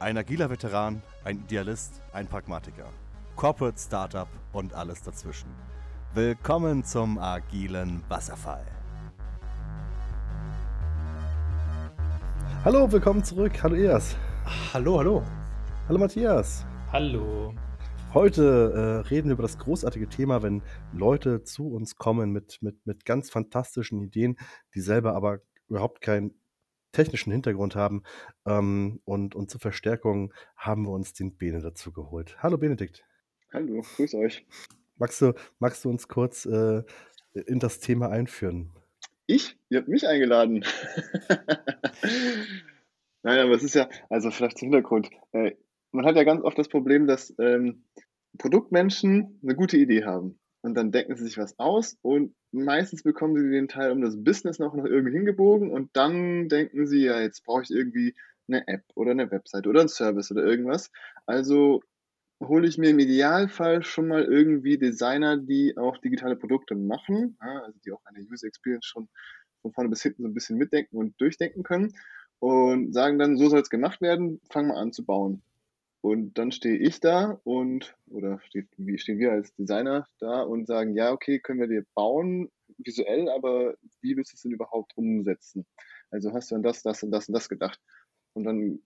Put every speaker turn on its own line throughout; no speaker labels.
Ein agiler Veteran, ein Idealist, ein Pragmatiker. Corporate Startup und alles dazwischen. Willkommen zum agilen Wasserfall.
Hallo, willkommen zurück. Hallo Eas.
Hallo, hallo.
Hallo Matthias.
Hallo.
Heute äh, reden wir über das großartige Thema, wenn Leute zu uns kommen mit, mit, mit ganz fantastischen Ideen, die selber aber überhaupt keinen technischen Hintergrund haben. Ähm, und, und zur Verstärkung haben wir uns den Bene dazu geholt. Hallo Benedikt.
Hallo, grüß euch.
Magst du, magst du uns kurz äh, in das Thema einführen?
Ich? Ihr habt mich eingeladen. Nein, aber es ist ja, also vielleicht zum Hintergrund. Äh, man hat ja ganz oft das Problem, dass ähm, Produktmenschen eine gute Idee haben. Und dann denken sie sich was aus und meistens bekommen sie den Teil um das Business noch, noch irgendwie hingebogen und dann denken sie, ja, jetzt brauche ich irgendwie eine App oder eine Website oder einen Service oder irgendwas. Also hole ich mir im Idealfall schon mal irgendwie Designer, die auch digitale Produkte machen, also die auch eine User Experience schon von vorne bis hinten so ein bisschen mitdenken und durchdenken können und sagen dann, so soll es gemacht werden, fangen wir an zu bauen. Und dann stehe ich da und, oder steht, stehen wir als Designer da und sagen, ja, okay, können wir dir bauen, visuell, aber wie willst du es denn überhaupt umsetzen? Also hast du an das, das und das und das gedacht? Und dann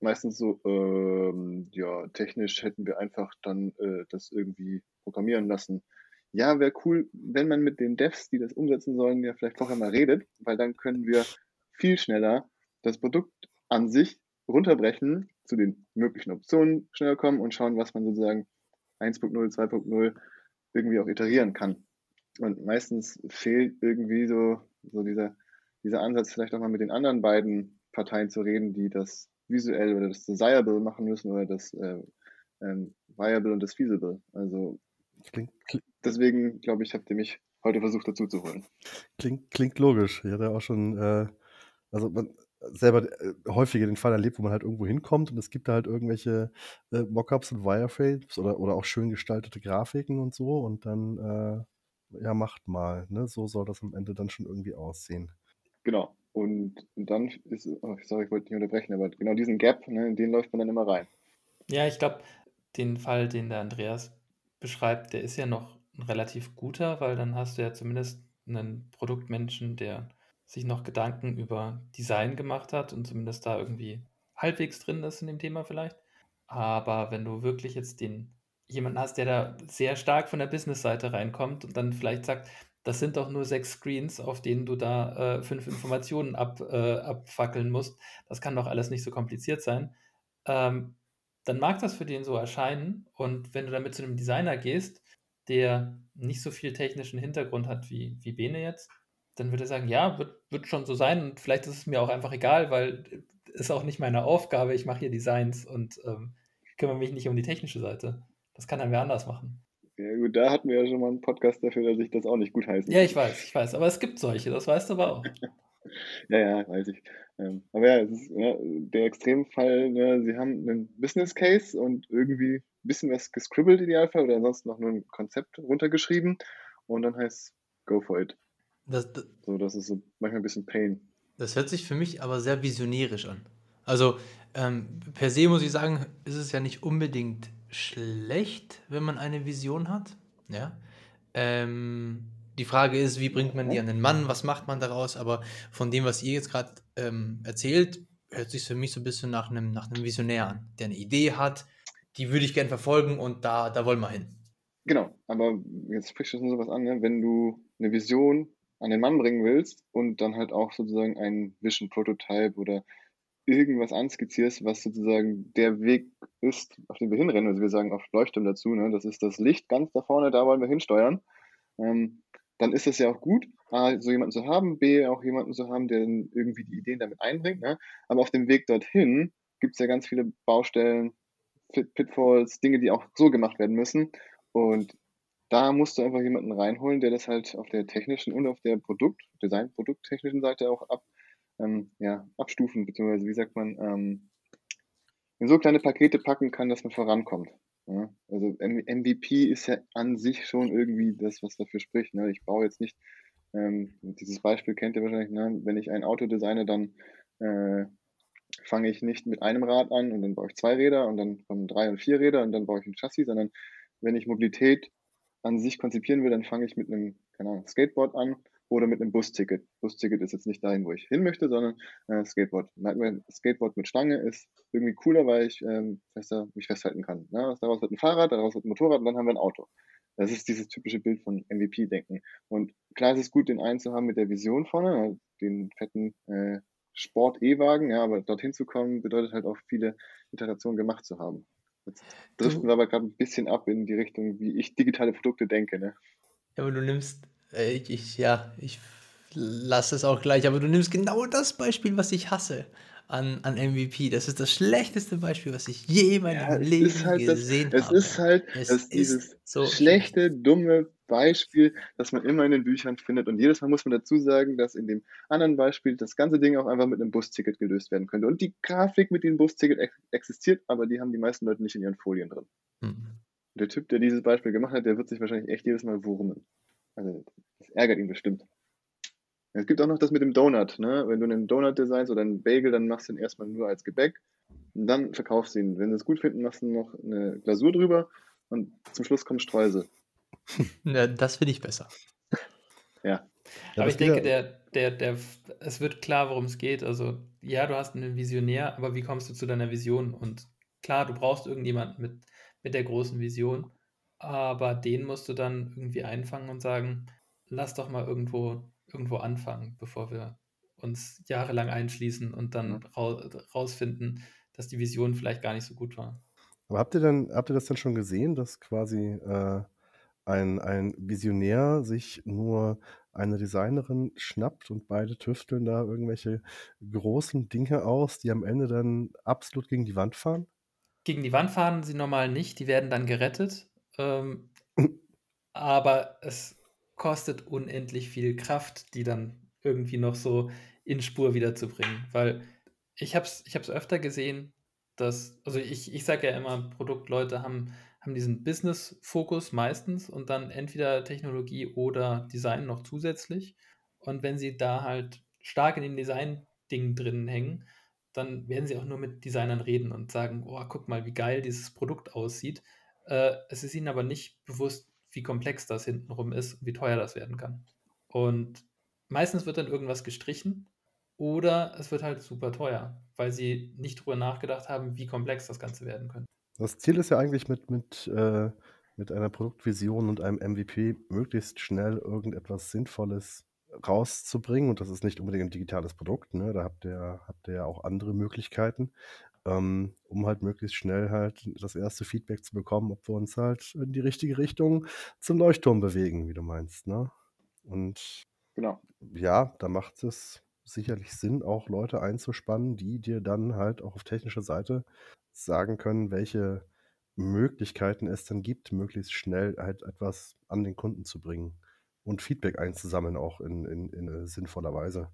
meistens so, ähm, ja, technisch hätten wir einfach dann äh, das irgendwie programmieren lassen. Ja, wäre cool, wenn man mit den Devs, die das umsetzen sollen, ja vielleicht vorher mal redet, weil dann können wir viel schneller das Produkt an sich runterbrechen, zu den möglichen Optionen schneller kommen und schauen, was man sozusagen 1.0, 2.0 irgendwie auch iterieren kann. Und meistens fehlt irgendwie so, so dieser, dieser Ansatz, vielleicht auch mal mit den anderen beiden Parteien zu reden, die das visuell oder das desirable machen müssen oder das äh, ähm, viable und das feasible. Also klingt, klingt, deswegen glaube ich, habt ihr mich heute versucht dazu zu holen.
Klingt, klingt logisch. Ich hatte auch schon, äh, also man, selber äh, häufiger den Fall erlebt, wo man halt irgendwo hinkommt und es gibt da halt irgendwelche äh, Mockups und Wireframes oder, oder auch schön gestaltete Grafiken und so und dann, äh, ja, macht mal, ne? So soll das am Ende dann schon irgendwie aussehen.
Genau. Und, und dann ist, oh, sorry, ich wollte nicht unterbrechen, aber genau diesen Gap, ne, in den läuft man dann immer rein.
Ja, ich glaube, den Fall, den der Andreas beschreibt, der ist ja noch ein relativ guter, weil dann hast du ja zumindest einen Produktmenschen, der sich noch Gedanken über Design gemacht hat und zumindest da irgendwie halbwegs drin ist in dem Thema vielleicht. Aber wenn du wirklich jetzt den jemanden hast, der da sehr stark von der Business-Seite reinkommt und dann vielleicht sagt, das sind doch nur sechs Screens, auf denen du da äh, fünf Informationen ab, äh, abfackeln musst. Das kann doch alles nicht so kompliziert sein. Ähm, dann mag das für den so erscheinen. Und wenn du damit zu einem Designer gehst, der nicht so viel technischen Hintergrund hat wie, wie Bene jetzt, dann würde er sagen, ja, wird, wird schon so sein und vielleicht ist es mir auch einfach egal, weil ist auch nicht meine Aufgabe, ich mache hier Designs und ähm, kümmere mich nicht um die technische Seite. Das kann dann wer anders machen.
Ja gut, da hatten wir ja schon mal einen Podcast dafür, dass ich das auch nicht gut heißen
Ja, ich weiß, ich weiß, aber es gibt solche, das weißt du aber auch.
ja, ja, weiß ich. Ähm, aber ja, es ist ja, der Extremfall, ne, sie haben einen Business Case und irgendwie ein bisschen was gescribbelt idealfall oder ansonsten noch nur ein Konzept runtergeschrieben und dann heißt es go for it. Das, das, so, das ist so manchmal ein bisschen Pain.
Das hört sich für mich aber sehr visionärisch an. Also ähm, per se muss ich sagen, ist es ja nicht unbedingt schlecht, wenn man eine Vision hat. Ja. Ähm, die Frage ist, wie bringt man die an den Mann, was macht man daraus? Aber von dem, was ihr jetzt gerade ähm, erzählt, hört sich für mich so ein bisschen nach einem, nach einem Visionär an, der eine Idee hat, die würde ich gerne verfolgen und da, da wollen wir hin.
Genau, aber jetzt sprichst du schon sowas an, ne? wenn du eine Vision an den Mann bringen willst und dann halt auch sozusagen ein Vision-Prototype oder irgendwas anskizzierst, was sozusagen der Weg ist, auf den wir hinrennen. Also wir sagen auch Leuchtturm dazu, ne? das ist das Licht ganz da vorne, da wollen wir hinsteuern. Ähm, dann ist es ja auch gut, A, so jemanden zu haben, B, auch jemanden zu haben, der irgendwie die Ideen damit einbringt. Ne? Aber auf dem Weg dorthin gibt es ja ganz viele Baustellen, Pitfalls, Dinge, die auch so gemacht werden müssen. Und da musst du einfach jemanden reinholen, der das halt auf der technischen und auf der Produkt, Design, produkttechnischen Seite auch ab, ähm, ja, abstufen, beziehungsweise wie sagt man, ähm, in so kleine Pakete packen kann, dass man vorankommt. Ja? Also MVP ist ja an sich schon irgendwie das, was dafür spricht. Ne? Ich brauche jetzt nicht, ähm, dieses Beispiel kennt ihr wahrscheinlich, ne? wenn ich ein Auto designe, dann äh, fange ich nicht mit einem Rad an und dann baue ich zwei Räder und dann kommen drei und vier Räder und dann baue ich ein Chassis, sondern wenn ich Mobilität an sich konzipieren will, dann fange ich mit einem, keine Ahnung, Skateboard an oder mit einem Busticket. Busticket ist jetzt nicht dahin, wo ich hin möchte, sondern äh, Skateboard. Skateboard mit Stange ist irgendwie cooler, weil ich ähm, fester, mich festhalten kann. Ne? Daraus wird ein Fahrrad, daraus wird ein Motorrad und dann haben wir ein Auto. Das ist dieses typische Bild von MVP-Denken. Und klar ist es gut, den einen zu haben mit der Vision vorne, den fetten äh, Sport-E-Wagen, ja, aber dorthin zu kommen, bedeutet halt auch viele Iterationen gemacht zu haben. Jetzt driften wir aber gerade ein bisschen ab in die Richtung, wie ich digitale Produkte denke, ne?
Ja, aber du nimmst, äh, ich, ich, ja, ich lasse es auch gleich, aber du nimmst genau das Beispiel, was ich hasse an, an MVP. Das ist das schlechteste Beispiel, was ich je in meinem ja, Leben
halt
gesehen
das,
habe.
Es ist halt es das, dieses so schlechte, dumme Beispiel, das man immer in den Büchern findet. Und jedes Mal muss man dazu sagen, dass in dem anderen Beispiel das ganze Ding auch einfach mit einem Busticket gelöst werden könnte. Und die Grafik mit dem Busticket ex existiert, aber die haben die meisten Leute nicht in ihren Folien drin. Mhm. Der Typ, der dieses Beispiel gemacht hat, der wird sich wahrscheinlich echt jedes Mal wurmen. Also, das ärgert ihn bestimmt. Es gibt auch noch das mit dem Donut. Ne? Wenn du einen Donut designst oder einen Bagel, dann machst du ihn erstmal nur als Gebäck und dann verkaufst du ihn. Wenn sie es gut finden, machst du noch eine Glasur drüber und zum Schluss kommen Streusel.
Ja, das finde ich besser.
Ja.
aber ich denke, der, der, der, es wird klar, worum es geht. Also, ja, du hast einen Visionär, aber wie kommst du zu deiner Vision? Und klar, du brauchst irgendjemanden mit, mit der großen Vision, aber den musst du dann irgendwie einfangen und sagen, lass doch mal irgendwo irgendwo anfangen, bevor wir uns jahrelang einschließen und dann rausfinden, dass die Vision vielleicht gar nicht so gut war.
Aber habt ihr dann, habt ihr das dann schon gesehen, dass quasi äh, ein, ein Visionär sich nur eine Designerin schnappt und beide tüfteln da irgendwelche großen Dinge aus, die am Ende dann absolut gegen die Wand fahren?
Gegen die Wand fahren sie normal nicht, die werden dann gerettet. Ähm, aber es kostet unendlich viel Kraft, die dann irgendwie noch so in Spur wiederzubringen. Weil ich habe es ich öfter gesehen, dass, also ich, ich sage ja immer, Produktleute haben, haben diesen Business-Fokus meistens und dann entweder Technologie oder Design noch zusätzlich. Und wenn sie da halt stark in den Design-Dingen drin hängen, dann werden sie auch nur mit Designern reden und sagen, oh, guck mal, wie geil dieses Produkt aussieht. Äh, es ist ihnen aber nicht bewusst, wie komplex das hintenrum ist und wie teuer das werden kann. Und meistens wird dann irgendwas gestrichen oder es wird halt super teuer, weil sie nicht drüber nachgedacht haben, wie komplex das Ganze werden könnte.
Das Ziel ist ja eigentlich mit, mit, äh, mit einer Produktvision und einem MVP möglichst schnell irgendetwas Sinnvolles rauszubringen. Und das ist nicht unbedingt ein digitales Produkt, ne? da habt ihr, habt ihr ja auch andere Möglichkeiten ähm, um halt möglichst schnell halt das erste Feedback zu bekommen, ob wir uns halt in die richtige Richtung zum Leuchtturm bewegen, wie du meinst. Ne? Und
genau.
ja, da macht es sicherlich Sinn, auch Leute einzuspannen, die dir dann halt auch auf technischer Seite sagen können, welche Möglichkeiten es dann gibt, möglichst schnell halt etwas an den Kunden zu bringen und Feedback einzusammeln, auch in, in, in äh, sinnvoller Weise.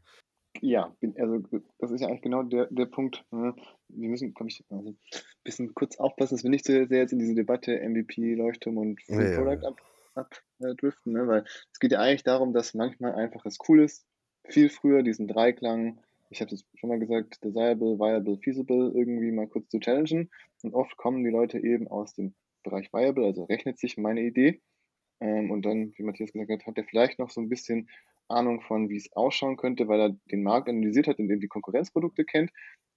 Ja, also das ist ja eigentlich genau der, der Punkt. Ne? Wir müssen, glaube ich, also ein bisschen kurz aufpassen, dass wir nicht so sehr jetzt in diese Debatte MVP, Leuchtturm und Free ja, Product ja. abdriften, ab, äh, ne? weil es geht ja eigentlich darum, dass manchmal einfach es cool ist, viel früher diesen Dreiklang, ich habe es schon mal gesagt, desirable, viable, feasible irgendwie mal kurz zu challengen. Und oft kommen die Leute eben aus dem Bereich viable, also rechnet sich meine Idee. Ähm, und dann, wie Matthias gesagt hat, hat er vielleicht noch so ein bisschen Ahnung von, wie es ausschauen könnte, weil er den Markt analysiert hat, indem die Konkurrenzprodukte kennt,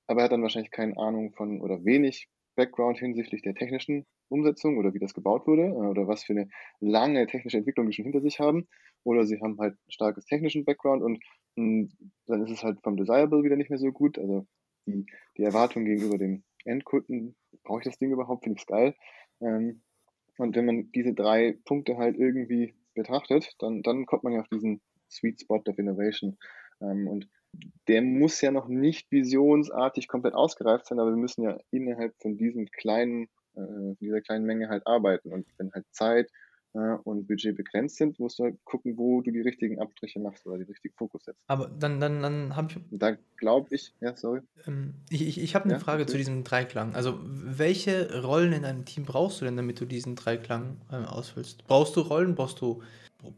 aber er hat dann wahrscheinlich keine Ahnung von oder wenig Background hinsichtlich der technischen Umsetzung oder wie das gebaut wurde äh, oder was für eine lange technische Entwicklung die schon hinter sich haben. Oder sie haben halt starkes technischen Background und dann ist es halt vom Desirable wieder nicht mehr so gut. Also die, die Erwartung gegenüber dem Endkunden, brauche ich das Ding überhaupt, finde ich es geil. Ähm, und wenn man diese drei Punkte halt irgendwie betrachtet, dann, dann kommt man ja auf diesen Sweet Spot of Innovation. Ähm, und der muss ja noch nicht visionsartig komplett ausgereift sein, aber wir müssen ja innerhalb von diesem kleinen, äh, dieser kleinen Menge halt arbeiten. Und wenn halt Zeit und Budget begrenzt sind, musst du halt gucken, wo du die richtigen Abstriche machst oder die richtigen Fokus setzt.
Aber dann, dann, dann habe ich.
Da glaube ich, ja, sorry.
Ähm, ich ich, ich habe eine ja, Frage okay. zu diesem Dreiklang. Also, welche Rollen in einem Team brauchst du denn, damit du diesen Dreiklang äh, ausfüllst? Brauchst du Rollen? Brauchst du,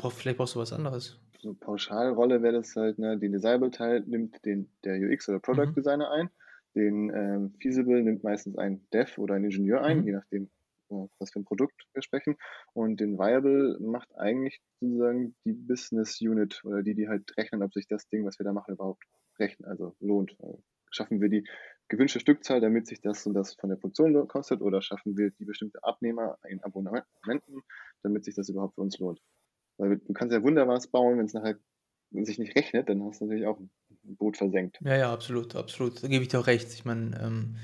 vielleicht brauchst du was anderes?
so Pauschalrolle wäre das halt, ne, den Desirable-Teil nimmt den, der UX oder Product mhm. Designer ein. Den ähm, Feasible nimmt meistens ein Dev oder ein Ingenieur ein,
Mhm.
je nachdem, äh, was für ein Produkt wir sprechen. Und den Viable macht eigentlich sozusagen die Business Unit oder die, die halt rechnen, ob sich das Ding, was wir da machen, überhaupt rechnen, also lohnt. Äh, Schaffen wir die gewünschte Stückzahl, damit sich das und das von der Produktion kostet, oder schaffen wir die bestimmte Abnehmer in Abonnementen, damit sich das überhaupt für uns lohnt. Weil du kannst ja wunderbar was bauen, wenn es nachher sich nicht rechnet, dann hast du natürlich auch ein Boot versenkt.
Ja, ja, absolut, absolut. Da gebe ich dir auch recht. Ich meine, ähm,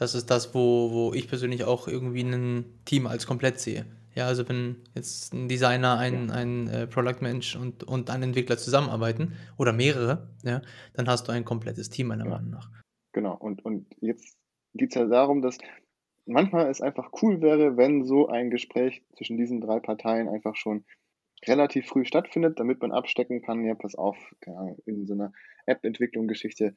das ist das, wo, wo ich persönlich auch irgendwie ein Team als komplett sehe. Ja, also wenn jetzt ein Designer, ein, ein äh, Product Mensch und, und ein Entwickler zusammenarbeiten oder mehrere, ja, dann hast du ein komplettes Team meiner
Ja.
Meinung nach.
Genau, und, und jetzt geht es ja darum, dass manchmal es einfach cool wäre, wenn so ein Gespräch zwischen diesen drei Parteien einfach schon relativ früh stattfindet, damit man abstecken kann, ja, pass auf, in so einer App-Entwicklung-Geschichte,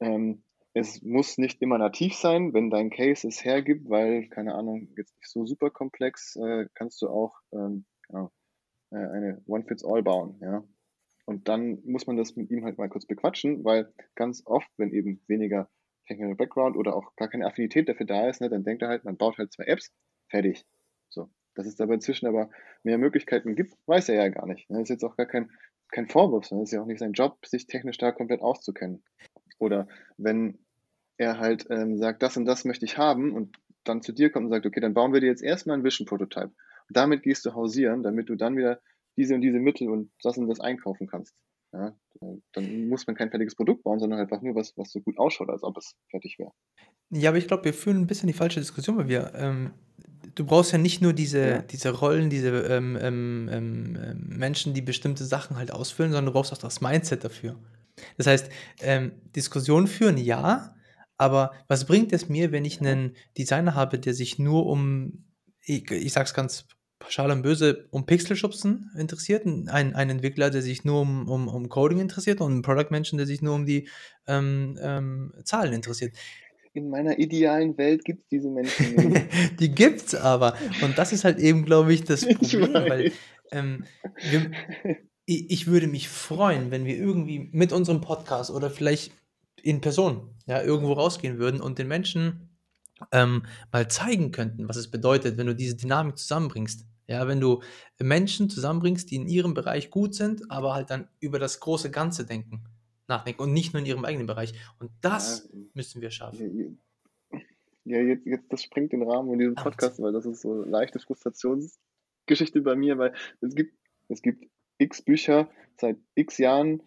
ähm, es muss nicht immer nativ sein, wenn dein Case es hergibt, weil, keine Ahnung, jetzt nicht so super komplex, äh, kannst du auch ähm, genau, eine One-Fits-All bauen, ja. Und dann muss man das mit ihm halt mal kurz bequatschen, weil ganz oft, wenn eben weniger Technical Background oder auch gar keine Affinität dafür da ist, ne, dann denkt er halt, man baut halt zwei Apps, fertig. So. Dass es dabei inzwischen aber mehr Möglichkeiten gibt, weiß er ja gar nicht. Ne. Das ist jetzt auch gar kein, kein Vorwurf, sondern es ist ja auch nicht sein Job, sich technisch da komplett auszukennen. Oder wenn er halt ähm, sagt, das und das möchte ich haben und dann zu dir kommt und sagt, okay, dann bauen wir dir jetzt erstmal ein Vision-Prototype. Und damit gehst du hausieren, damit du dann wieder diese und diese Mittel und das und das einkaufen kannst. Ja, dann muss man kein fertiges Produkt bauen, sondern einfach nur was, was so gut ausschaut, als ob es fertig wäre.
Ja, aber ich glaube, wir führen ein bisschen die falsche Diskussion, weil wir, ähm, du brauchst ja nicht nur diese,
Ja.
diese Rollen, diese ähm, ähm, ähm, ähm, Menschen, die bestimmte Sachen halt ausfüllen, sondern du brauchst auch das Mindset dafür. Das heißt, ähm, Diskussionen führen, ja, aber was bringt es mir, wenn ich einen Designer habe, der sich nur um, ich, ich sag's ganz pauschal und böse, um Pixelschubsen interessiert, ein, ein Entwickler, der sich nur um, um, um Coding interessiert und ein Product-Menschen, der sich nur um die ähm, ähm, Zahlen interessiert.
In meiner idealen Welt gibt es diese Menschen nicht.
die gibt's aber. Und das ist halt eben, glaube ich, das
Ich
Problem, weil
weiß.
ähm, wir, ich, ich würde mich freuen, wenn wir irgendwie mit unserem Podcast oder vielleicht in Person ja, irgendwo rausgehen würden und den Menschen ähm, mal zeigen könnten, was es bedeutet, wenn du diese Dynamik zusammenbringst. Ja, wenn du Menschen zusammenbringst, die in ihrem Bereich gut sind, aber halt dann über das große Ganze denken, nachdenken und nicht nur in ihrem eigenen Bereich. Und das
Ja,
müssen wir schaffen.
Ja, jetzt, jetzt, das springt den Rahmen von diesem. Podcast, weil das ist so eine leichte Frustrationsgeschichte bei mir, weil es gibt, es gibt x Bücher seit x Jahren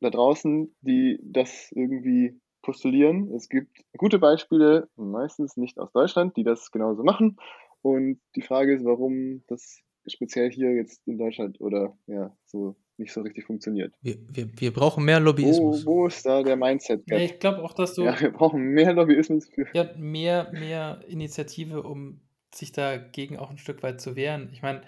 da draußen, die das irgendwie postulieren. Es gibt gute Beispiele, meistens nicht aus Deutschland, die das genauso machen. Und die Frage ist, warum das speziell hier jetzt in Deutschland oder ja, so nicht so richtig funktioniert.
Wir, wir, wir brauchen mehr
Wo,
Lobbyismus.
wo ist da der Mindset?
Ja, ich glaube auch, dass du
Ja, wir brauchen mehr Lobbyismus für.
ja, mehr, mehr Initiative, um sich dagegen auch ein Stück weit zu wehren. Ich meine,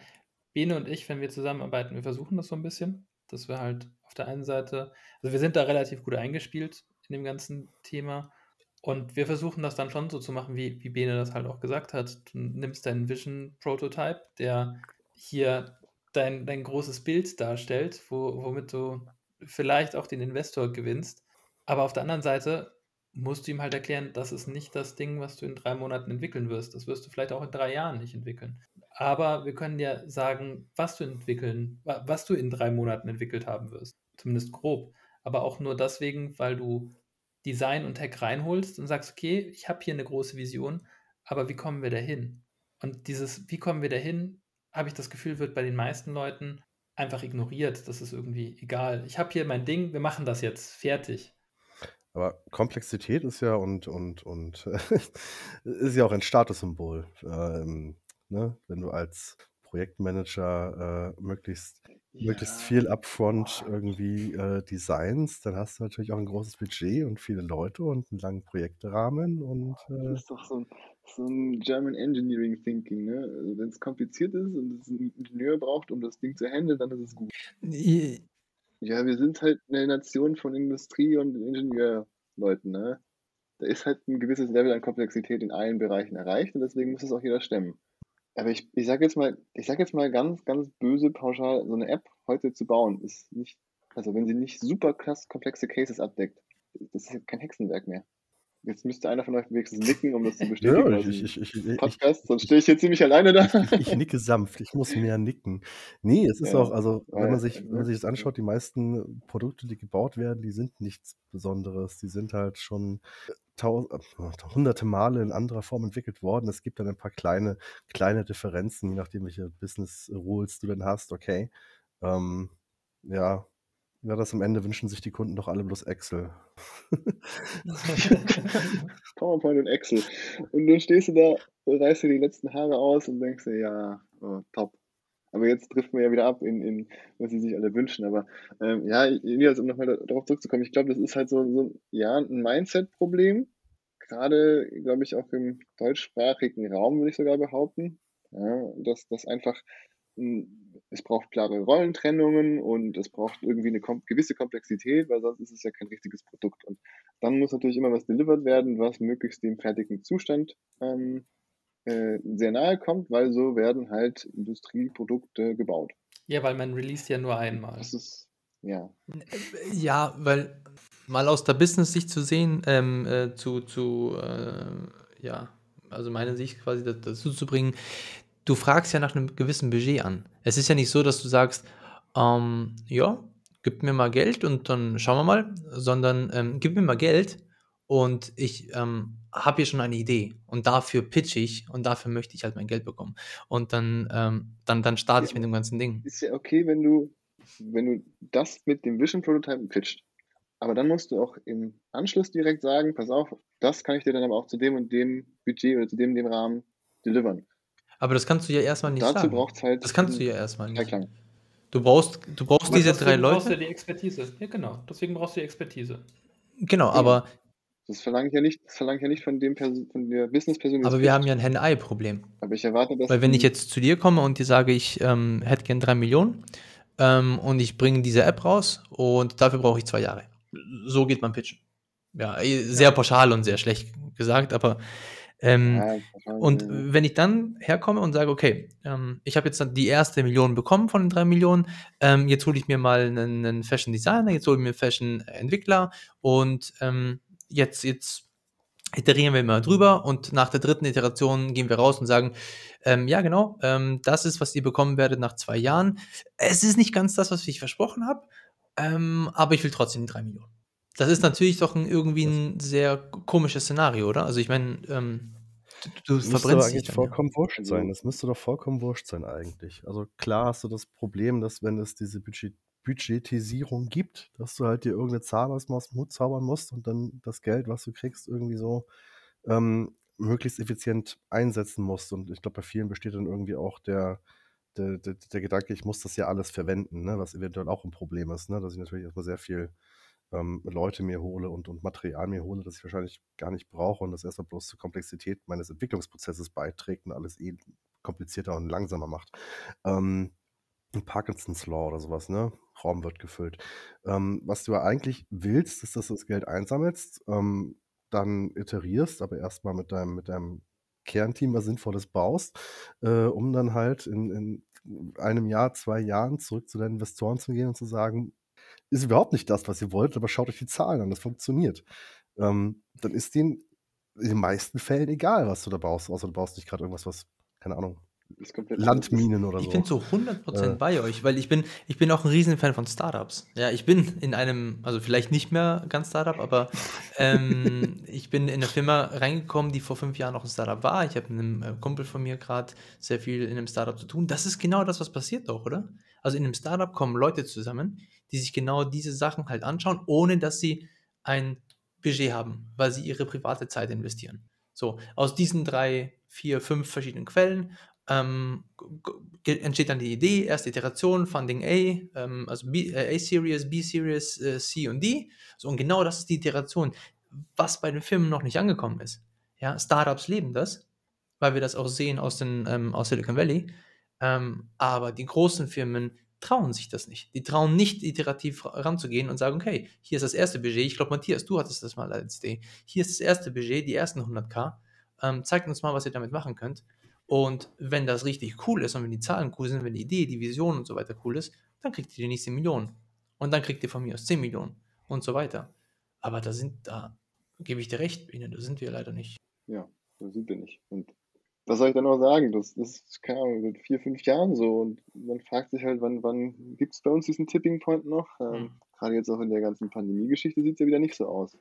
Bene und ich, wenn wir zusammenarbeiten, wir versuchen das so ein bisschen, dass wir halt auf der einen Seite, also wir sind da relativ gut eingespielt in dem ganzen Thema und wir versuchen das dann schon so zu machen, wie, wie Bene das halt auch gesagt hat. Du nimmst deinen Vision Prototype, der hier dein, dein großes Bild darstellt, wo, womit du vielleicht auch den Investor gewinnst. Aber auf der anderen Seite musst du ihm halt erklären, das ist nicht das Ding, was du in drei Monaten entwickeln wirst. Das wirst du vielleicht auch in drei Jahren nicht entwickeln. Aber wir können dir sagen, was du entwickeln, wa- was du in drei Monaten entwickelt haben wirst. Zumindest grob. Aber auch nur deswegen, weil du Design und Tech reinholst und sagst, okay, ich habe hier eine große Vision, aber wie kommen wir dahin? Und dieses, wie kommen wir dahin, habe ich das Gefühl, wird bei den meisten Leuten einfach ignoriert. Das ist irgendwie egal. Ich habe hier mein Ding, wir machen das jetzt, fertig.
Aber Komplexität ist ja und, und, und ist ja auch ein Statussymbol. Ähm, ne? Wenn du als Projektmanager äh, möglichst, möglichst viel upfront irgendwie äh, designst, dann hast du natürlich auch ein großes Budget und viele Leute und einen langen Projektrahmen und äh,
Das ist doch so ein, so ein German Engineering Thinking, ne? Also wenn es kompliziert ist und es einen Ingenieur braucht, um das Ding zu handeln, dann ist es gut.
I-
Ja, wir sind halt eine Nation von Industrie- und Ingenieurleuten, ne? Da ist halt ein gewisses Level an Komplexität in allen Bereichen erreicht und deswegen muss es auch jeder stemmen. Aber ich, ich sage jetzt mal, ich sage jetzt mal ganz, ganz böse pauschal, so eine App heute zu bauen, ist nicht, also wenn sie nicht super krass komplexe Cases abdeckt, das ist kein Hexenwerk mehr. Jetzt müsste einer von euch wenigstens nicken, um das zu
Ja,
bestätigen.
ich,
aus
ich, ich, ich,
Podcast, sonst stehe ich hier ziemlich alleine da.
ich, nicke sanft, ich muss mehr nicken. Nee, es ist
Ja,
auch, also wenn man sich, wenn man sich das anschaut, die meisten Produkte, die gebaut werden, die sind nichts Besonderes. Die sind halt schon tau äh, hunderte Male in anderer Form entwickelt worden. Es gibt dann ein paar kleine, kleine Differenzen, je nachdem, welche Business Rules du denn hast, okay. Ähm, ja, ja, das am Ende wünschen sich die Kunden doch alle bloß Excel.
PowerPoint und Excel. Und dann stehst du da, reißt dir die letzten Haare aus und denkst dir, ja, oh, top. Aber jetzt trifft man ja wieder ab in, in was sie sich alle wünschen. Aber ähm, ja, Elias, um nochmal darauf zurückzukommen, ich glaube, das ist halt so, so ja, ein Mindset-Problem. Gerade, glaube ich, auch im deutschsprachigen Raum, würde ich sogar behaupten. Ja, dass das einfach, mh, es braucht klare Rollentrennungen und es braucht irgendwie eine kom gewisse Komplexität, weil sonst ist es ja kein richtiges Produkt. Und dann muss natürlich immer was delivered werden, was möglichst dem fertigen Zustand ähm, äh, sehr nahe kommt, weil so werden halt Industrieprodukte gebaut.
Ja, weil man released ja nur einmal.
Das ist, ja.
Ja, weil mal aus der Business-Sicht zu sehen, ähm, äh, zu, zu äh, ja, also meine Sicht quasi da- dazu zu bringen, du fragst ja nach einem gewissen Budget an. Es ist ja nicht so, dass du sagst, ähm, ja, gib mir mal Geld und dann schauen wir mal, sondern ähm, gib mir mal Geld und ich ähm, habe hier schon eine Idee und dafür pitch ich und dafür möchte ich halt mein Geld bekommen. Und dann, ähm, dann, dann starte ich mit dem ganzen Ding.
ist ja okay, wenn du, wenn du das mit dem Vision Prototype pitcht. Aber dann musst du auch im Anschluss direkt sagen, pass auf, das kann ich dir dann aber auch zu dem und dem Budget oder zu dem und dem Rahmen delivern.
Aber das kannst du ja erstmal nicht
Dazu
sagen.
braucht es halt
Das kannst du ja erstmal nicht.
Dreiklang.
Du brauchst, du brauchst
Aber
diese drei
deswegen brauchst du
Leute.
die Expertise. Ja, genau. Deswegen brauchst du die Expertise.
Genau,
Genau.
aber,
Das verlange ich ja nicht, das verlange ich ja nicht von dem von der das
aber wir haben ja ein Hand-Eye-Problem.
Aber ich erwarte, dass
Weil wenn ich jetzt zu dir komme und dir sage, ich ähm, hätte gern drei Millionen ähm, und ich bringe diese App raus und dafür brauche ich zwei Jahre. So geht man pitchen. Ja, eh, sehr pauschal und sehr schlecht gesagt, aber ähm,
ja,
Und
ja.
wenn ich dann herkomme und sage, okay, ähm, ich habe jetzt die erste Million bekommen von den drei Millionen, ähm, jetzt hole ich mir mal einen, einen Fashion Designer, jetzt hole ich mir einen Fashion Entwickler und ähm, jetzt, jetzt iterieren wir mal drüber und nach der dritten Iteration gehen wir raus und sagen, ähm, ja genau, ähm, das ist, was ihr bekommen werdet nach zwei Jahren. Es ist nicht ganz das, was ich versprochen habe, ähm, aber ich will trotzdem die drei Millionen. Das ist natürlich doch ein, irgendwie ein sehr komisches Szenario, oder? Also ich meine, ähm, du, du
Das müsste aber
verbrennst dich
eigentlich
dann ja.
vollkommen wurscht sein.
Also,
Das müsste doch vollkommen wurscht sein eigentlich. Also klar hast du das Problem, dass wenn es diese Budget Budgetisierung gibt, dass du halt dir irgendeine Zahl aus aus dem Hut zaubern musst und dann das Geld, was du kriegst, irgendwie so ähm, möglichst effizient einsetzen musst. Und ich glaube, bei vielen besteht dann irgendwie auch der, der, der, der Gedanke, ich muss das ja alles verwenden, ne? was eventuell auch ein Problem ist, ne? dass ich natürlich erstmal sehr viel ähm, Leute mir hole und, und Material mir hole, das ich wahrscheinlich gar nicht brauche und das erstmal bloß zur Komplexität meines Entwicklungsprozesses beiträgt und alles eh komplizierter und langsamer macht. Ähm, Parkinson's Law oder sowas, ne? Raum wird gefüllt. Ähm, was du eigentlich willst, ist, dass du das Geld einsammelst, ähm, dann iterierst, aber erstmal mit deinem, mit deinem Kernteam was Sinnvolles baust, äh, um dann halt in, in einem Jahr, zwei Jahren zurück zu deinen Investoren zu gehen und zu sagen, ist überhaupt nicht das, was ihr wollt, aber schaut euch die Zahlen an, das funktioniert. Ähm, dann ist denen in den meisten Fällen egal, was du da baust, außer du baust nicht gerade irgendwas, was, keine Ahnung. Landminen oder
Ich
so.
bin zu 100%
Äh.
bei euch, weil ich bin, ich bin auch ein Riesenfan von Startups. Ja, ich bin in einem, also vielleicht nicht mehr ganz Startup, aber ähm, ich bin in eine Firma reingekommen, die vor fünf Jahren noch ein Startup war. Ich habe mit einem äh, Kumpel von mir gerade sehr viel in einem Startup zu tun. Das ist genau das, was passiert doch, oder? Also in einem Startup kommen Leute zusammen, die sich genau diese Sachen halt anschauen, ohne dass sie ein Budget haben, weil sie ihre private Zeit investieren. So, aus diesen drei, vier, fünf verschiedenen Quellen ähm, entsteht dann die Idee, erste Iteration, Funding A, ähm, also äh, A-Series, B-Series, äh, C und D. So, und genau das ist die Iteration, was bei den Firmen noch nicht angekommen ist. Ja, Startups leben das, weil wir das auch sehen aus, den, ähm, aus Silicon Valley. Ähm, aber die großen Firmen trauen sich das nicht. Die trauen nicht, iterativ ra- ranzugehen und sagen, okay, hier ist das erste Budget. Ich glaube, Matthias, du hattest das mal als Idee. Hier ist das erste Budget, die ersten 100k. Ähm, zeigt uns mal, was ihr damit machen könnt. Und wenn das richtig cool ist und wenn die Zahlen cool sind, wenn die Idee, die Vision und so weiter cool ist, dann kriegt ihr die nächste Million. Und dann kriegt ihr von mir aus 10 Millionen und so weiter. Aber da sind da gebe ich dir recht, Biene, da sind wir leider nicht.
Ja, so sind wir nicht. Und was soll ich da noch sagen? Das ist, keine Ahnung, seit vier, fünf Jahren so. Und man fragt sich halt, wann, wann gibt es bei uns diesen Tipping Point noch? Ähm,
Hm.
Gerade jetzt auch in der ganzen Pandemie-Geschichte sieht es ja wieder nicht so aus.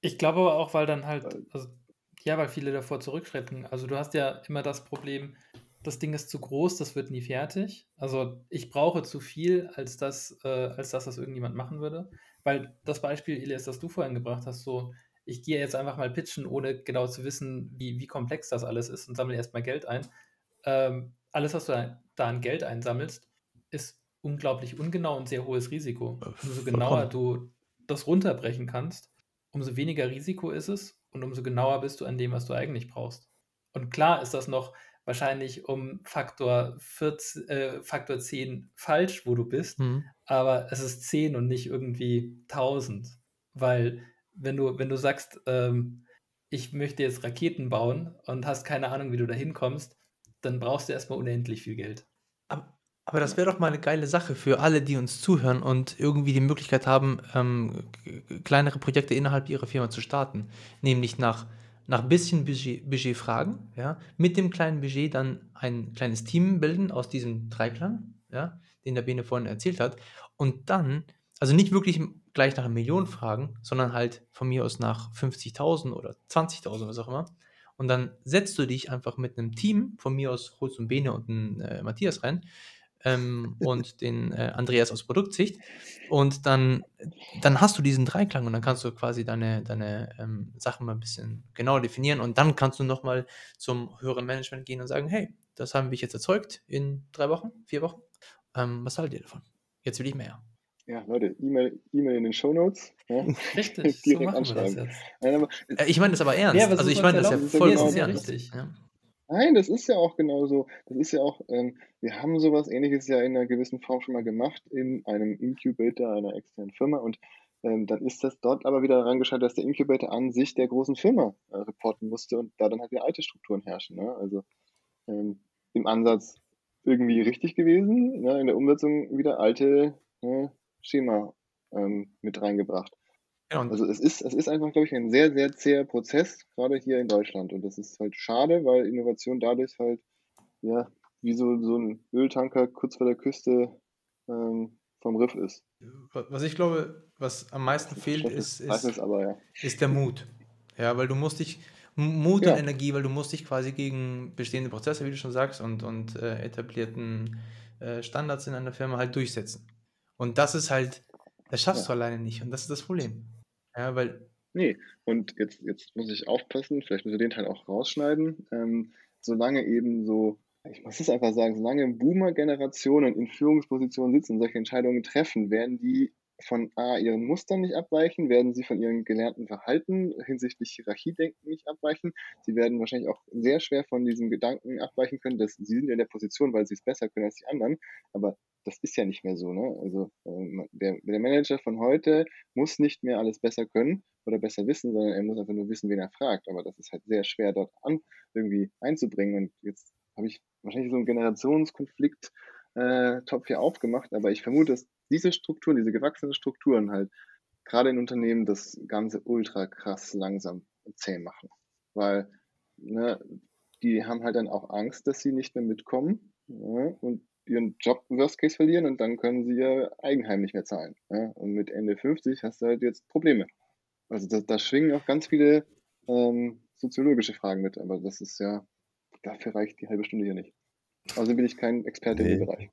Ich glaube aber auch, weil dann halt, also, ja, weil viele davor zurückschrecken. Also du hast ja immer das Problem, das Ding ist zu groß, das wird nie fertig. Also ich brauche zu viel, als das, äh, als dass das irgendjemand machen würde. Weil das Beispiel, Elias, das du vorhin gebracht hast, so, ich gehe jetzt einfach mal pitchen, ohne genau zu wissen, wie, wie komplex das alles ist und sammle erstmal Geld ein. Ähm, alles, was du da, da an Geld einsammelst, ist unglaublich ungenau und sehr hohes Risiko.
Äh,
Umso genauer du das runterbrechen kannst, umso weniger Risiko ist es und umso genauer bist du an dem, was du eigentlich brauchst. Und klar ist das noch wahrscheinlich um Faktor, 14, äh, Faktor 10 falsch, wo du bist,
Hm.
aber es ist 10 und nicht irgendwie 1000. Weil wenn du, wenn du sagst, ähm, ich möchte jetzt Raketen bauen und hast keine Ahnung, wie du da hinkommst, dann brauchst du erstmal unendlich viel Geld.
Aber, das wäre doch mal eine geile Sache für alle, die uns zuhören und irgendwie die Möglichkeit haben, ähm, kleinere Projekte innerhalb ihrer Firma zu starten. Nämlich nach, nach bisschen Budget, Budget fragen, ja, mit dem kleinen Budget dann ein kleines Team bilden aus diesem Dreiklang, ja, den der Bene vorhin erzählt hat. Und dann, also nicht wirklich gleich nach einer Million fragen, sondern halt von mir aus nach 50.000 oder 20.000, was auch immer. Und dann setzt du dich einfach mit einem Team, von mir aus holst du Bene und einen äh, Matthias rein ähm, und den äh, Andreas aus Produktsicht. Und dann, dann hast du diesen Dreiklang und dann kannst du quasi deine, deine ähm, Sachen mal ein bisschen genauer definieren und dann kannst du nochmal zum höheren Management gehen und sagen, hey, das haben wir jetzt erzeugt in drei Wochen, vier Wochen. Ähm, was haltet ihr davon? Jetzt will ich mehr.
Ja, Leute, E-Mail E-Mail in den Shownotes. Ja.
Richtig, so
Direkt
das
anschreiben.
jetzt.
Nein, aber,
Äh, ich meine das aber ernst.
Ja,
also ich meine das ja voll
das ist ja
ernst.
richtig.
Ja.
nein, das ist ja auch genauso. Das ist ja auch, ähm, wir haben sowas ähnliches ja in einer gewissen Form schon mal gemacht in einem Incubator einer externen Firma und ähm, dann ist das dort aber wieder daran gescheitert, dass der Incubator an sich der großen Firma äh, reporten musste und da dann halt wieder alte Strukturen herrschen. Ne? Also ähm, im Ansatz irgendwie richtig gewesen, ne? in der Umsetzung wieder alte ne, Schema ähm, mit reingebracht.
Und
Also es ist, es ist einfach, glaube ich, ein sehr, sehr zäher Prozess, gerade hier in Deutschland. Und das ist halt schade, weil Innovation dadurch halt, ja, wie so, so ein Öltanker kurz vor der Küste ähm, vom Riff ist.
was ich glaube, was am meisten fehlt, ist, ist,
Meistens aber, ja.
ist der Mut. Ja, weil du musst dich, Mut
Ja.
und Energie, weil du musst dich quasi gegen bestehende Prozesse, wie du schon sagst, und, und äh, etablierten äh, Standards in einer Firma halt durchsetzen. Und das ist halt, das schaffst
Ja.
du alleine nicht. Und das ist das Problem. Ja, weil,
Nee, und jetzt, jetzt muss ich aufpassen, vielleicht müssen wir den Teil auch rausschneiden. Ähm, solange eben so, ich muss es einfach sagen, solange Boomer-Generationen in Führungspositionen sitzen und solche Entscheidungen treffen, werden die von A, ihren Mustern nicht abweichen, werden sie von ihrem gelernten Verhalten hinsichtlich Hierarchiedenken nicht abweichen. Sie werden wahrscheinlich auch sehr schwer von diesem Gedanken abweichen können, dass sie sind ja in der Position, weil sie es besser können als die anderen. Aber das ist ja nicht mehr so. Ne? Also ähm, der, der Manager von heute muss nicht mehr alles besser können oder besser wissen, sondern er muss einfach nur wissen, wen er fragt. Aber das ist halt sehr schwer dort an irgendwie einzubringen. Und jetzt habe ich wahrscheinlich so einen Generationskonflikt äh, hier aufgemacht, aber ich vermute, dass diese Strukturen, diese gewachsenen Strukturen halt gerade in Unternehmen das Ganze ultra krass langsam zäh machen. Weil ne, die haben halt dann auch Angst, dass sie nicht mehr mitkommen ja, und ihren Job Worst Case verlieren und dann können sie ihr Eigenheim nicht mehr zahlen. Ja? Und mit Ende 50 hast du halt jetzt Probleme. Also da, da schwingen auch ganz viele ähm, soziologische Fragen mit, aber das ist ja, dafür reicht die halbe Stunde hier nicht. Außerdem bin ich kein Experte in dem
Nee.
Bereich.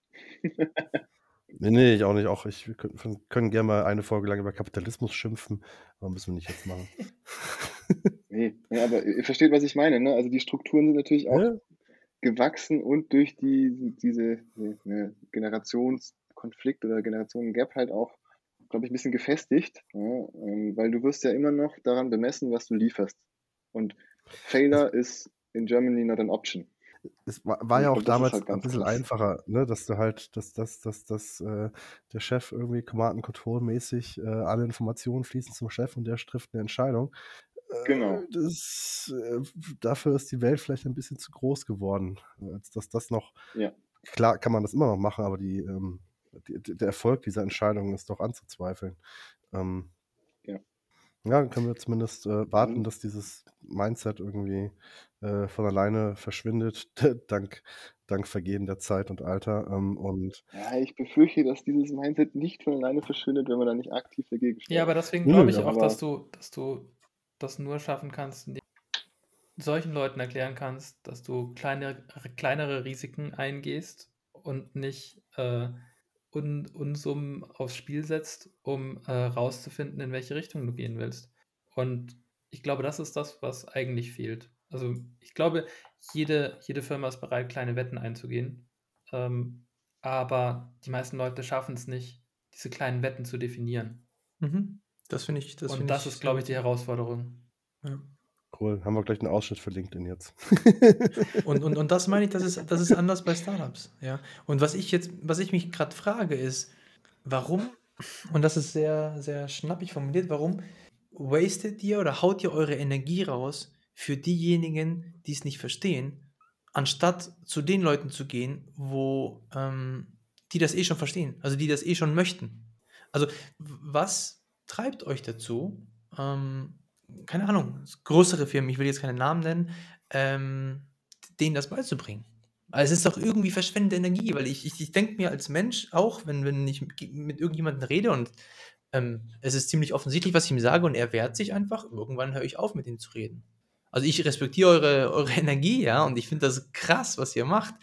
Nee, nee, ich auch nicht. Auch ich, wir können, können gerne mal eine Folge lang über Kapitalismus schimpfen, aber müssen wir nicht jetzt machen.
Nee, ja, aber ihr versteht, was ich meine. Ne? Also die Strukturen sind natürlich auch
Ja,
gewachsen und durch die, diese ne, Generationskonflikt oder Generationen-Gap halt auch, glaube ich, ein bisschen gefestigt, ja, ähm, weil du wirst ja immer noch daran bemessen, was du lieferst. Und Failure is in Germany not an option.
es war, war ja auch
ist
damals
halt
ein bisschen
krass.
einfacher, ne, dass du halt, dass, dass, dass, dass äh, der Chef irgendwie Command and Control mäßig äh, alle Informationen fließen zum Chef und der trifft eine Entscheidung. Äh,
Genau.
Das, äh, dafür ist die Welt vielleicht ein bisschen zu groß geworden, als dass das noch,
Ja.
klar kann man das immer noch machen, aber die, ähm, die, der Erfolg dieser Entscheidung ist doch anzuzweifeln. Ähm,
Ja.
Ja, dann können wir zumindest äh, warten,
Mhm.
dass dieses Mindset irgendwie äh, von alleine verschwindet, dank, dank Vergehen der Zeit und Alter. Ähm, und
Ja, ich befürchte, dass dieses Mindset nicht von alleine verschwindet, wenn man da nicht aktiv dagegen
Ja,
steuert.
aber deswegen glaube ich auch, dass du, dass du das nur schaffen kannst, indem du solchen Leuten erklären kannst, dass du kleine, kleinere Risiken eingehst und nicht äh, Un Unsummen aufs Spiel setzt, um äh, rauszufinden, in welche Richtung du gehen willst. Und ich glaube, das ist das, was eigentlich fehlt. Also ich glaube, jede, jede Firma ist bereit, kleine Wetten einzugehen. Ähm, aber die meisten Leute schaffen es nicht, diese kleinen Wetten zu definieren.
Mhm. Das finde ich. Das
Und
find
das
ich
ist, glaube ich, die. Herausforderung.
Ja.
cool, haben wir gleich einen Ausschnitt für LinkedIn jetzt.
Und, und, und das meine ich, das ist, das ist anders bei Startups. Ja? Und was ich jetzt, was ich mich gerade frage, ist, warum, und das ist sehr, sehr schnappig formuliert, warum wastet ihr oder haut ihr eure Energie raus für diejenigen, die es nicht verstehen, anstatt zu den Leuten zu gehen, wo ähm, die das eh schon verstehen, also die das eh schon möchten. Also was treibt euch dazu, ähm, keine Ahnung, größere Firmen, ich will jetzt keine Namen nennen, ähm, denen das beizubringen. Also es ist doch irgendwie verschwendete Energie, weil ich, ich, ich denke mir als Mensch auch, wenn, wenn ich mit, irgendjemandem rede und ähm, es ist ziemlich offensichtlich, was ich ihm sage und er wehrt sich einfach, irgendwann höre ich auf, mit ihm zu reden. Also ich respektiere eure, eure Energie, ja, und ich finde das krass, was ihr macht,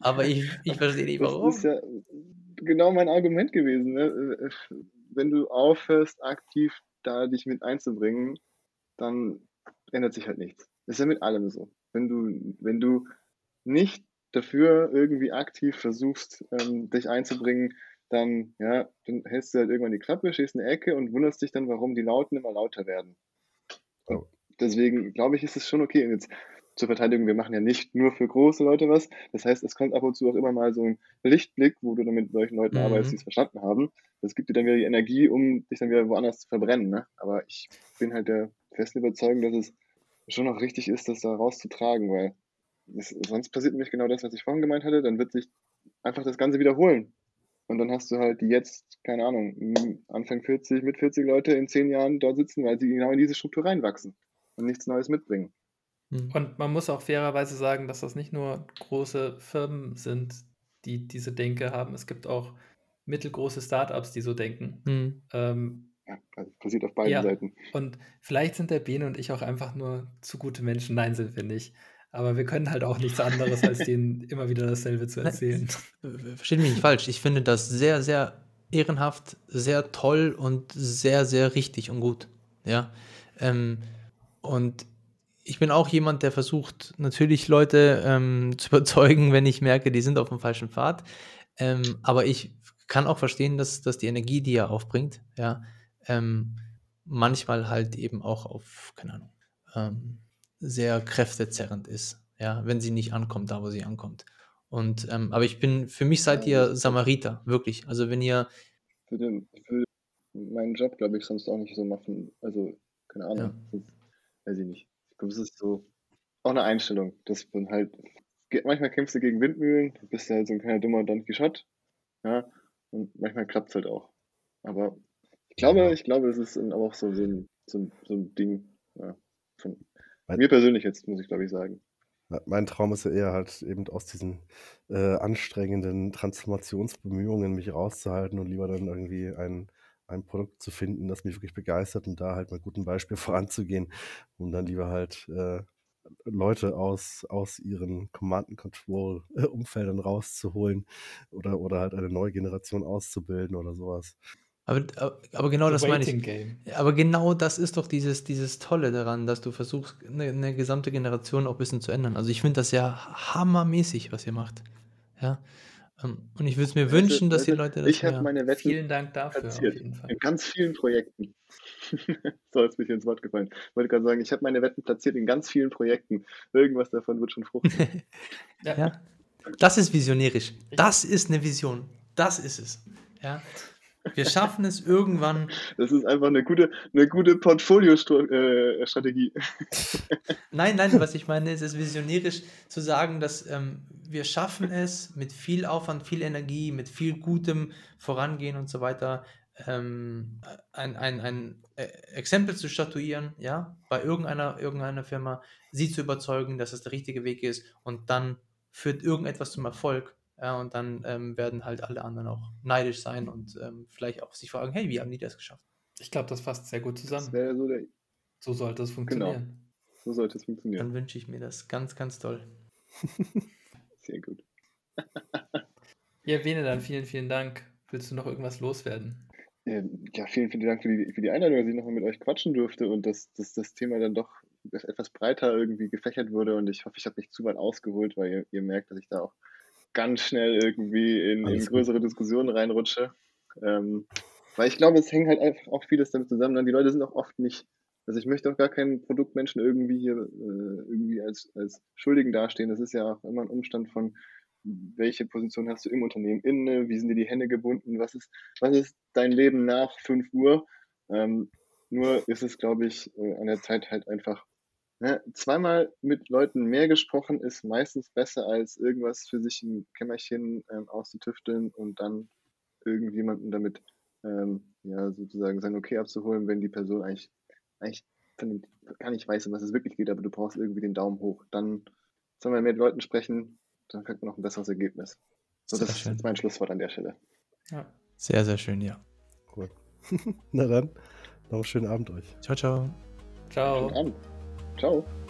aber ich, ich verstehe nicht,
Das
warum.
ist ja genau mein Argument gewesen. Ne? Wenn du aufhörst, aktiv da dich mit einzubringen, dann ändert sich halt nichts. Das ist ja mit allem so. Wenn du, wenn du nicht dafür irgendwie aktiv versuchst, ähm, dich einzubringen, dann, ja, dann hältst du halt irgendwann die Klappe, stehst in der Ecke und wunderst dich dann, warum die Lauten immer lauter werden. Und deswegen glaube ich, ist es schon okay. Und jetzt zur Verteidigung, wir machen ja nicht nur für große Leute was. Das heißt, es kommt ab und zu auch immer mal so ein Lichtblick, wo du dann mit solchen Leuten
Mhm.
arbeitest, die es verstanden haben. Das gibt dir dann wieder die Energie, um dich dann wieder woanders zu verbrennen. Ne? Aber ich bin halt der festen Überzeugung, dass es schon noch richtig ist, das da rauszutragen, weil es, sonst passiert nämlich genau das, was ich vorhin gemeint hatte. Dann wird sich einfach das Ganze wiederholen. Und dann hast du halt die jetzt, keine Ahnung, Anfang 40, mit 40 Leute in 10 Jahren dort sitzen, weil sie genau in diese Struktur reinwachsen und nichts Neues mitbringen.
Mhm.
Und man muss auch fairerweise sagen, dass das nicht nur große Firmen sind, die diese Denke haben. Es gibt auch mittelgroße Startups, die so denken.
Mhm.
Ähm,
Ja, passiert auf beiden
Ja.
Seiten.
und vielleicht sind der Bene und ich auch einfach nur zu gute Menschen. Nein, sind wir nicht. Aber wir können halt auch nichts anderes, als denen immer wieder dasselbe zu erzählen.
Äh, Versteht mich nicht falsch. Ich finde das sehr, sehr ehrenhaft, sehr toll und sehr, sehr richtig und gut. Ja. Ähm, und ich bin auch jemand, der versucht, natürlich Leute ähm, zu überzeugen, wenn ich merke, die sind auf dem falschen Pfad. Ähm, aber ich kann auch verstehen, dass, dass die Energie, die er aufbringt, ja, ähm, manchmal halt eben auch auf, keine Ahnung, ähm, sehr kräftezerrend ist, ja, wenn sie nicht ankommt, da wo sie ankommt. Und ähm, aber ich bin, für mich seid
Ja,
ihr Samariter, wirklich. Also wenn ihr,
Für, den, für meinen Job, glaube ich, sonst auch nicht so machen. Also, keine Ahnung. Das, weiß ich nicht. Ich glaube, es ist so auch eine Einstellung, dass man halt, manchmal kämpfst du gegen Windmühlen, du bist halt so ein kleiner dummer Don Quixote. Ja, und manchmal klappt es halt auch. Aber ich glaube, ich glaube, es ist aber auch so, so, ein, so, ein, so ein Ding. Ja, von
Weil-
mir persönlich jetzt, muss ich glaube ich sagen.
Mein Traum ist ja eher halt eben aus diesen äh, anstrengenden Transformationsbemühungen mich rauszuhalten und lieber dann irgendwie ein, ein Produkt zu finden, das mich wirklich begeistert und da halt mit gutem Beispiel voranzugehen, um dann lieber halt äh, Leute aus, aus ihren Command-and-Control-Umfeldern rauszuholen oder, oder halt eine neue Generation auszubilden oder sowas.
aber, aber genau
The
das meine ich.
Game.
Aber genau das ist doch dieses, dieses Tolle daran, dass du versuchst, eine, eine gesamte Generation auch ein bisschen zu ändern. Also ich finde das ja hammermäßig, was ihr macht. Ja. Ähm, Und ich würde es mir
Weißt du-
wünschen, dass die
weißt du,
Leute das
Ich habe
mehr-
meine Wetten
Vielen Dank dafür auf
platziert.
jeden Fall.
In ganz vielen Projekten. so, jetzt bin ich ins Wort gefallen. Ich wollte gerade sagen, ich habe meine Wetten platziert in ganz vielen Projekten. Irgendwas davon wird schon fruchten.
Ja.
Ja. Das ist visionärisch. Das ist eine Vision. Das ist es. Ja. Wir schaffen es irgendwann.
Das ist einfach eine gute, eine gute Portfolio-Strategie.
Nein, nein, was ich meine, ist es ist visionärisch zu sagen, dass ähm, wir schaffen es mit viel Aufwand, viel Energie, mit viel gutem Vorangehen und so weiter, ähm, ein, ein, ein äh, Exempel zu statuieren, ja, bei irgendeiner, irgendeiner Firma, sie zu überzeugen, dass es der richtige Weg ist und dann führt irgendetwas zum Erfolg. Ja, und dann ähm, werden halt alle anderen auch neidisch sein und ähm, vielleicht auch sich fragen, hey, wie haben die das geschafft?
Ich glaube, das fasst sehr gut zusammen.
so der,
So sollte es
genau,
funktionieren.
so sollte es funktionieren.
Dann wünsche ich mir das ganz, ganz toll.
Sehr gut.
Ja, Bene, dann vielen, vielen Dank. Willst du noch irgendwas loswerden?
Ähm, Ja, vielen, vielen Dank für die, für die Einladung, dass ich nochmal mit euch quatschen durfte und dass, dass das Thema dann doch etwas breiter irgendwie gefächert wurde. Und ich hoffe, ich habe nicht zu weit ausgeholt, weil ihr, ihr merkt, dass ich da auch ganz schnell irgendwie in, in
Alles gut.
größere Diskussionen reinrutsche. Ähm, weil ich glaube, es hängt halt einfach auch vieles damit zusammen. Dann die Leute sind auch oft nicht, also ich möchte auch gar keinen Produktmenschen irgendwie hier äh, irgendwie als, als Schuldigen dastehen. Das ist ja auch immer ein Umstand von, welche Position hast du im Unternehmen inne, wie sind dir die Hände gebunden, was ist, was ist dein Leben nach 5 Uhr. Ähm, nur ist es, glaube ich, äh, an der Zeit halt einfach, ne, zweimal mit Leuten mehr gesprochen ist meistens besser, als irgendwas für sich im Kämmerchen ähm, auszutüfteln und dann irgendjemanden damit ähm, ja, sozusagen sein Okay abzuholen, wenn die Person eigentlich, eigentlich von dem, gar nicht weiß, um was es wirklich geht, aber du brauchst irgendwie den Daumen hoch. Dann sollen wir mit Leuten sprechen, dann kriegt man noch ein besseres Ergebnis. So,
Sehr
das ist
schön.
jetzt mein Schlusswort an der Stelle.
Ja.
Sehr, sehr schön, ja.
Cool. Na dann, noch einen schönen Abend euch.
Ciao, ciao.
Ciao.
Ciao.